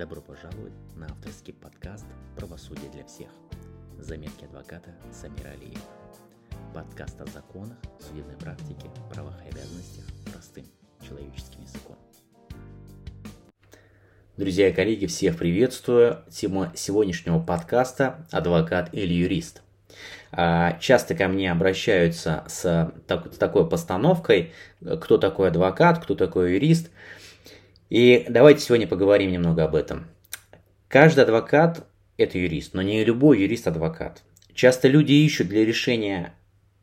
Добро пожаловать на авторский подкаст «Правосудие для всех». Заметки адвоката Самира Алиева. Подкаст о законах, судебной практике, правах и обязанностях простым человеческим языком. Друзья и коллеги, всех приветствую. Тема сегодняшнего подкаста – адвокат или юрист. А, часто ко мне обращаются с такой постановкой, кто такой адвокат, кто такой юрист – и давайте сегодня поговорим немного об этом. Каждый адвокат – это юрист, но не любой юрист – адвокат. Часто люди ищут для решения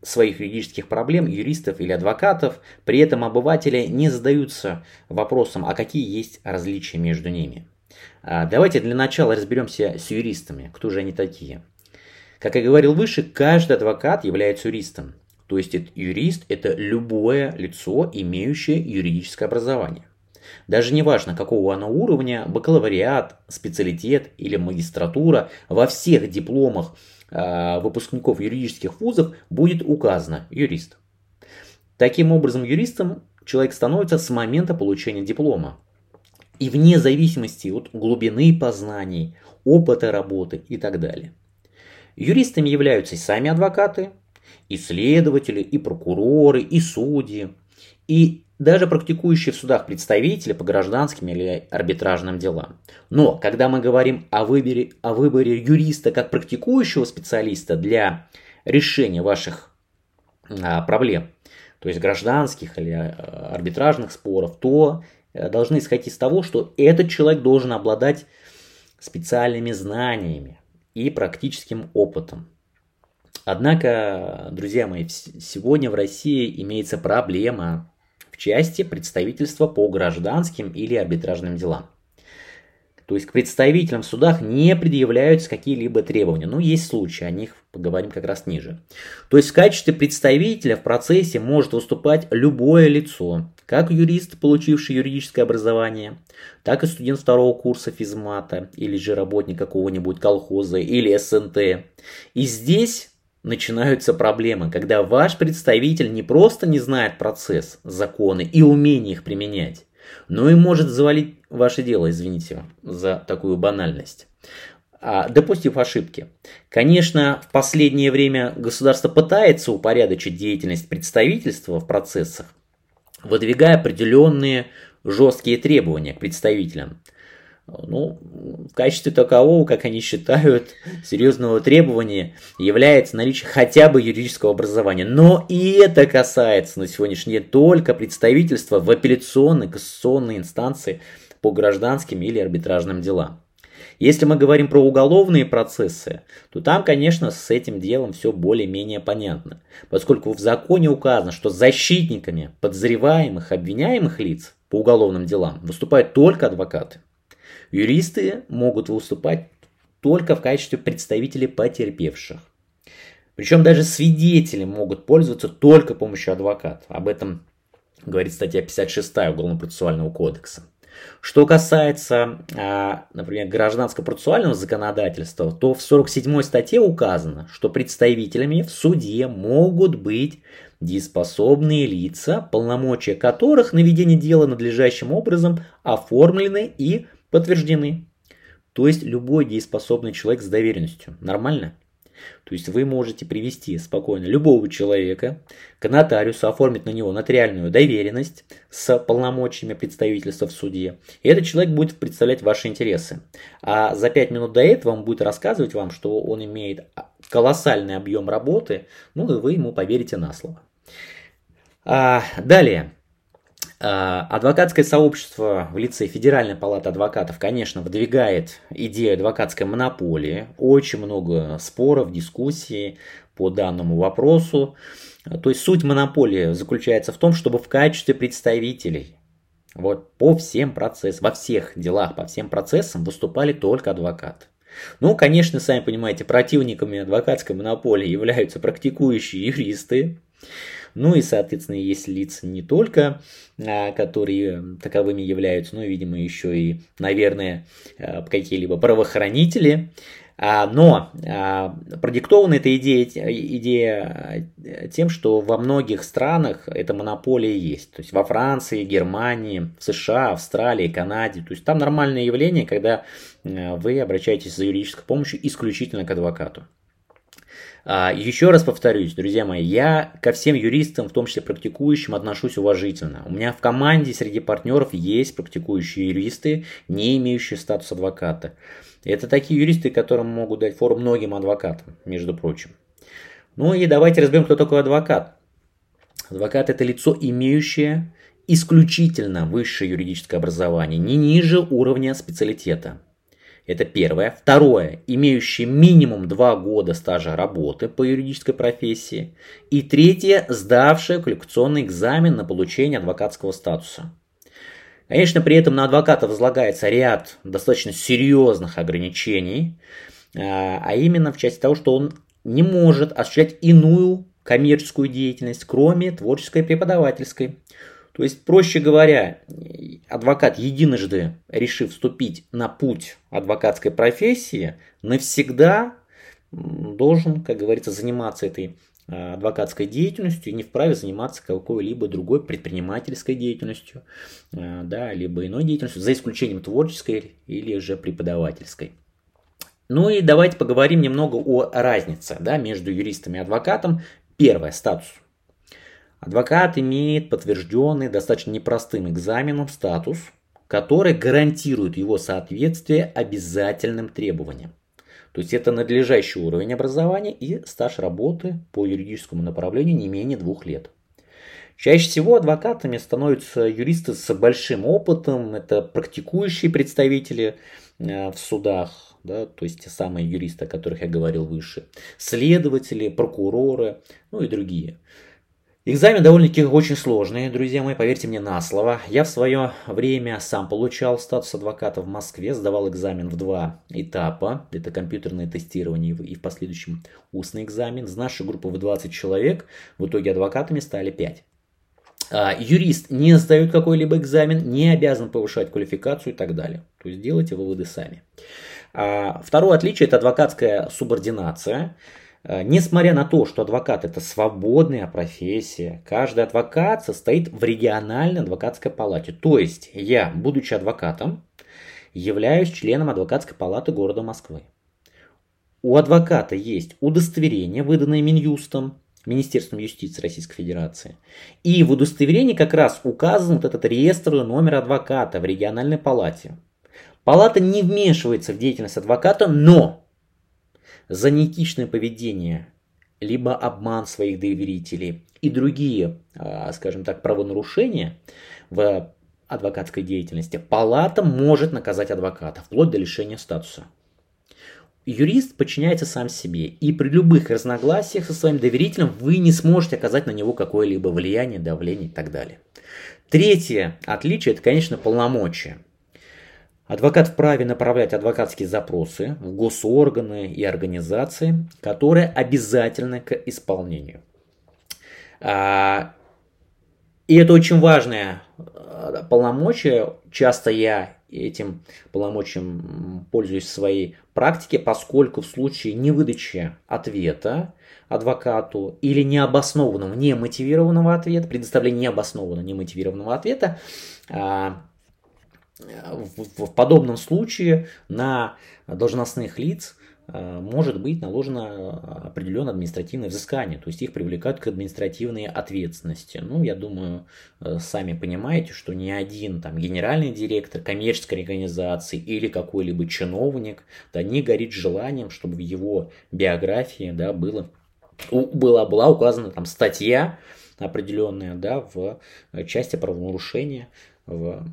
своих юридических проблем юристов или адвокатов, при этом обыватели не задаются вопросом, а какие есть различия между ними. А, давайте для начала разберемся с юристами, кто же они такие. Как я говорил выше, каждый адвокат является юристом. То есть юрист – это любое лицо, имеющее юридическое образование. Даже не важно, какого оно уровня, бакалавриат, специалитет или магистратура, во всех дипломах э, выпускников юридических вузов будет указано юрист. Таким образом, юристом человек становится с момента получения диплома. И вне зависимости от глубины познаний, опыта работы и так далее. Юристами являются и сами адвокаты, и следователи, и прокуроры, и судьи, и даже практикующие в судах представители по гражданским или арбитражным делам. Но когда мы говорим о выборе, о выборе юриста как практикующего специалиста для решения ваших а, проблем, то есть гражданских или а, арбитражных споров, то а, должны исходить из того, что этот человек должен обладать специальными знаниями и практическим опытом. Однако, друзья мои, сегодня в России имеется проблема в части представительства по гражданским или арбитражным делам. То есть к представителям в судах не предъявляются какие-либо требования. Но есть случаи, о них поговорим как раз ниже. То есть в качестве представителя в процессе может выступать любое лицо, как юрист, получивший юридическое образование, так и студент второго курса физмата, или же работник какого-нибудь колхоза или СНТ. И здесь начинаются проблемы, когда ваш представитель не просто не знает процесс, законы и умение их применять, но и может завалить ваше дело, извините за такую банальность а, допустив ошибки. Конечно, в последнее время государство пытается упорядочить деятельность представительства в процессах, выдвигая определенные жесткие требования к представителям. Ну, в качестве такового, как они считают, серьезного требования является наличие хотя бы юридического образования. Но и это касается на сегодняшний день только представительства в апелляционной, кассационной инстанции по гражданским или арбитражным делам. Если мы говорим про уголовные процессы, то там, конечно, с этим делом все более-менее понятно, поскольку в законе указано, что защитниками подозреваемых, обвиняемых лиц по уголовным делам выступают только адвокаты. Юристы могут выступать только в качестве представителей потерпевших. Причем даже свидетели могут пользоваться только помощью адвоката. Об этом говорит статья 56 Уголовно-процессуального кодекса. Что касается, а, например, гражданско-процессуального законодательства, то в 47 статье указано, что представителями в суде могут быть дееспособные лица, полномочия которых на ведение дела надлежащим образом оформлены и подтверждены. То есть любой дееспособный человек с доверенностью. Нормально? То есть вы можете привести спокойно любого человека к нотариусу, оформить на него нотариальную доверенность с полномочиями представительства в суде. И этот человек будет представлять ваши интересы. А за 5 минут до этого он будет рассказывать вам, что он имеет колоссальный объем работы, ну и вы ему поверите на слово. А, далее. А, адвокатское сообщество в лице Федеральной палаты адвокатов, конечно, выдвигает идею адвокатской монополии. Очень много споров, дискуссий по данному вопросу. То есть суть монополии заключается в том, чтобы в качестве представителей вот, по всем процессам, во всех делах, по всем процессам выступали только адвокаты. Ну, конечно, сами понимаете, противниками адвокатской монополии являются практикующие юристы, ну и, соответственно, есть лица не только, а, которые таковыми являются, но, видимо, еще и, наверное, а, какие-либо правоохранители. А, но продиктована эта идея, идея тем, что во многих странах эта монополия есть. То есть во Франции, Германии, в США, Австралии, Канаде. То есть там нормальное явление, когда вы обращаетесь за юридической помощью исключительно к адвокату. А, еще раз повторюсь, друзья мои, я ко всем юристам, в том числе практикующим, отношусь уважительно. У меня в команде среди партнеров есть практикующие юристы, не имеющие статус адвоката. Это такие юристы, которым могут дать фору многим адвокатам, между прочим. Ну и давайте разберем, кто такой адвокат. Адвокат – это лицо, имеющее исключительно высшее юридическое образование, не ниже уровня специалитета. Это первое. Второе. Имеющий минимум 2 года стажа работы по юридической профессии. И третье. Сдавший квалификационный экзамен на получение адвокатского статуса. Конечно, при этом на адвоката возлагается ряд достаточно серьезных ограничений, а, а именно в части того, что он не может осуществлять иную коммерческую деятельность, кроме творческой и преподавательской. То есть, проще говоря, адвокат, единожды решив вступить на путь адвокатской профессии, навсегда должен, как говорится, заниматься этой а, адвокатской деятельностью и не вправе заниматься какой-либо другой предпринимательской деятельностью, а, да, либо иной деятельностью, за исключением творческой или же преподавательской. Ну и давайте поговорим немного о разнице да, между юристом и адвокатом. Первое, статус. Адвокат имеет подтвержденный достаточно непростым экзаменом статус, который гарантирует его соответствие обязательным требованиям. То есть это надлежащий уровень образования и стаж работы по юридическому направлению не менее двух лет. Чаще всего адвокатами становятся юристы с большим опытом, это практикующие представители э, в судах, да, то есть те самые юристы, о которых я говорил выше, следователи, прокуроры, ну и другие. Экзамен довольно-таки очень сложный, друзья мои, поверьте мне на слово. Я в свое время сам получал статус адвоката в Москве, сдавал экзамен в два этапа. Это компьютерное тестирование и в последующем устный экзамен. Из нашей группы в 20 человек, в итоге адвокатами стали 5. А, юрист не сдает какой-либо экзамен, не обязан повышать квалификацию и так далее. То есть делайте выводы сами. А, второе отличие – это адвокатская субординация. Э, несмотря на то, что адвокат это свободная профессия, каждый адвокат состоит в региональной адвокатской палате. То есть я, будучи адвокатом, являюсь членом адвокатской палаты города Москвы. У адвоката есть удостоверение, выданное Минюстом, Министерством юстиции Российской Федерации. И в удостоверении как раз указан вот этот реестр номер адвоката в региональной палате. Палата не вмешивается в деятельность адвоката, но за неэтичное поведение, либо обман своих доверителей и другие, а, скажем так, правонарушения в адвокатской деятельности, палата может наказать адвоката, вплоть до лишения статуса. Юрист подчиняется сам себе, и при любых разногласиях со своим доверителем вы не сможете оказать на него какое-либо влияние, давление и так далее. Третье отличие – это, конечно, полномочия. Адвокат вправе направлять адвокатские запросы в госорганы и организации, которые обязательны к исполнению. А, и это очень важное а, полномочие. Часто я этим полномочием пользуюсь в своей практике, поскольку в случае невыдачи ответа адвокату или необоснованного, немотивированного ответа, предоставления необоснованного, немотивированного ответа, а, в, в подобном случае на должностных лиц э, может быть наложено определенное административное взыскание, то есть их привлекают к административной ответственности. Ну, я думаю, э, сами понимаете, что ни один там генеральный директор коммерческой организации или какой-либо чиновник да, не горит желанием, чтобы в его биографии да, было, была, была указана там статья определенная да, в части правонарушения в,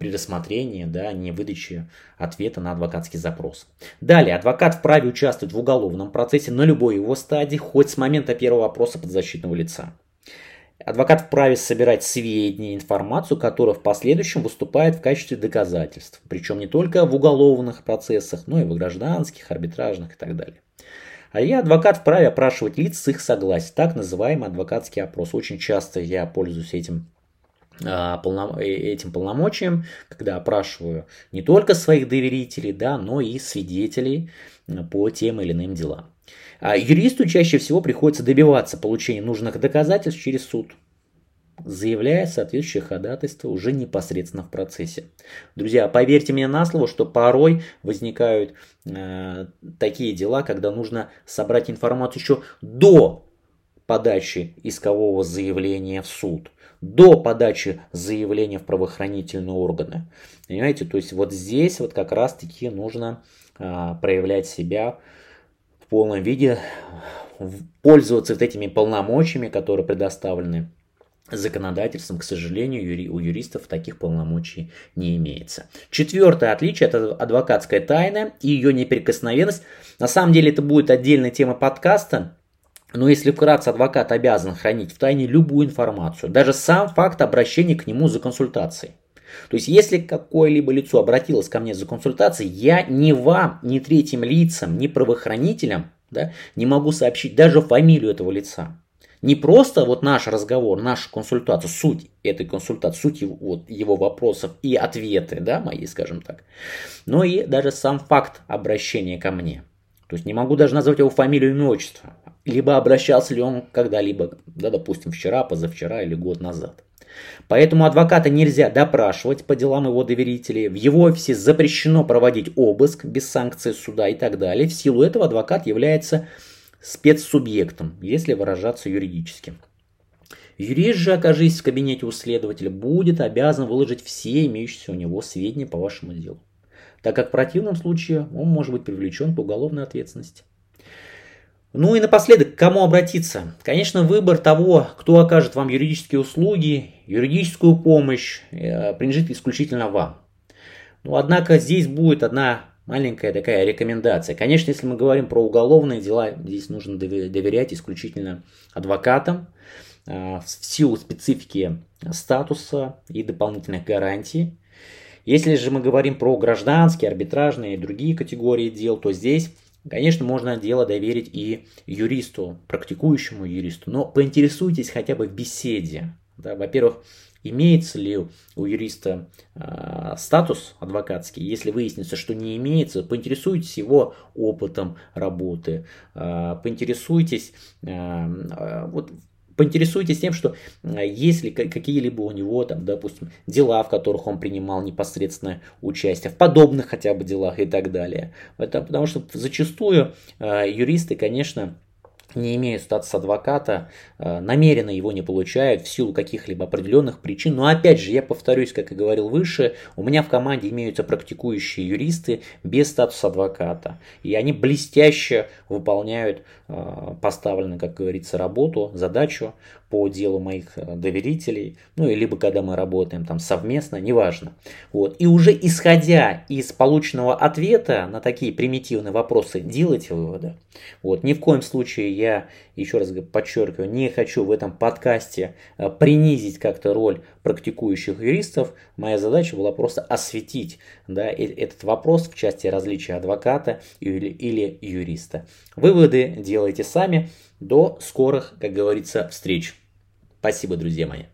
рассмотрении, да, не выдаче ответа на адвокатский запрос. Далее, адвокат вправе участвовать в уголовном процессе на любой его стадии, хоть с момента первого опроса подзащитного лица. Адвокат вправе собирать сведения, информацию, которая в последующем выступает в качестве доказательств. Причем не только в уголовных процессах, но и в гражданских, арбитражных и так далее. А я адвокат вправе опрашивать лиц с их согласия, так называемый адвокатский опрос. Очень часто я пользуюсь этим а, этим полномочиям, когда опрашиваю не только своих доверителей, да, но и свидетелей по тем или иным делам. А юристу чаще всего приходится добиваться получения нужных доказательств через суд, заявляя соответствующее ходатайство уже непосредственно в процессе. Друзья, поверьте мне на слово, что порой возникают э, такие дела, когда нужно собрать информацию еще до подачи искового заявления в суд, до подачи заявления в правоохранительные органы. Понимаете, то есть вот здесь вот как раз таки нужно э, проявлять себя полном виде пользоваться вот этими полномочиями, которые предоставлены законодательством, к сожалению, юри, у юристов таких полномочий не имеется. Четвертое отличие – это адвокатская тайна и ее неприкосновенность. На самом деле это будет отдельная тема подкаста, но если вкратце, адвокат обязан хранить в тайне любую информацию, даже сам факт обращения к нему за консультацией. То есть, если какое-либо лицо обратилось ко мне за консультацией, я ни вам, ни третьим лицам, ни правоохранителям да, не могу сообщить даже фамилию этого лица. Не просто вот наш разговор, наша консультация, суть этой консультации, суть его, вот, его вопросов и ответы, да, мои, скажем так, но и даже сам факт обращения ко мне. То есть не могу даже назвать его фамилию и отчество. Либо обращался ли он когда-либо, да, допустим, вчера, позавчера или год назад. Поэтому адвоката нельзя допрашивать по делам его доверителей, в его офисе запрещено проводить обыск без санкции суда и так далее. В силу этого адвокат является спецсубъектом, если выражаться юридически. Юрист же, окажись в кабинете у следователя, будет обязан выложить все имеющиеся у него сведения по вашему делу, так как в противном случае он может быть привлечен по уголовной ответственности. Ну и напоследок, к кому обратиться? Конечно, выбор того, кто окажет вам юридические услуги, юридическую помощь, э, принадлежит исключительно вам. Но однако здесь будет одна маленькая такая рекомендация. Конечно, если мы говорим про уголовные дела, здесь нужно доверять исключительно адвокатам э, в силу специфики статуса и дополнительных гарантий. Если же мы говорим про гражданские, арбитражные и другие категории дел, то здесь Конечно, можно дело доверить и юристу, практикующему юристу, но поинтересуйтесь хотя бы в беседе. Да, во-первых, имеется ли у юриста э, статус адвокатский. Если выяснится, что не имеется, поинтересуйтесь его опытом работы, э, поинтересуйтесь э, вот Поинтересуйтесь тем, что есть ли какие-либо у него, там, допустим, дела, в которых он принимал непосредственное участие, в подобных хотя бы делах и так далее. Это потому что зачастую юристы, конечно, не имеют статуса адвоката, э, намеренно его не получают в силу каких-либо определенных причин. Но опять же, я повторюсь, как и говорил выше, у меня в команде имеются практикующие юристы без статуса адвоката. И они блестяще выполняют э, поставленную, как говорится, работу, задачу по делу моих э, доверителей, ну, и либо когда мы работаем там совместно, неважно. Вот. И уже исходя из полученного ответа на такие примитивные вопросы, делайте выводы. Вот. Ни в коем случае я, еще раз подчеркиваю, не хочу в этом подкасте э, принизить как-то роль практикующих юристов. Моя задача была просто осветить да, этот вопрос в части различия адвоката или, или юриста. Выводы делайте сами. До скорых, как говорится, встреч. Спасибо, друзья мои.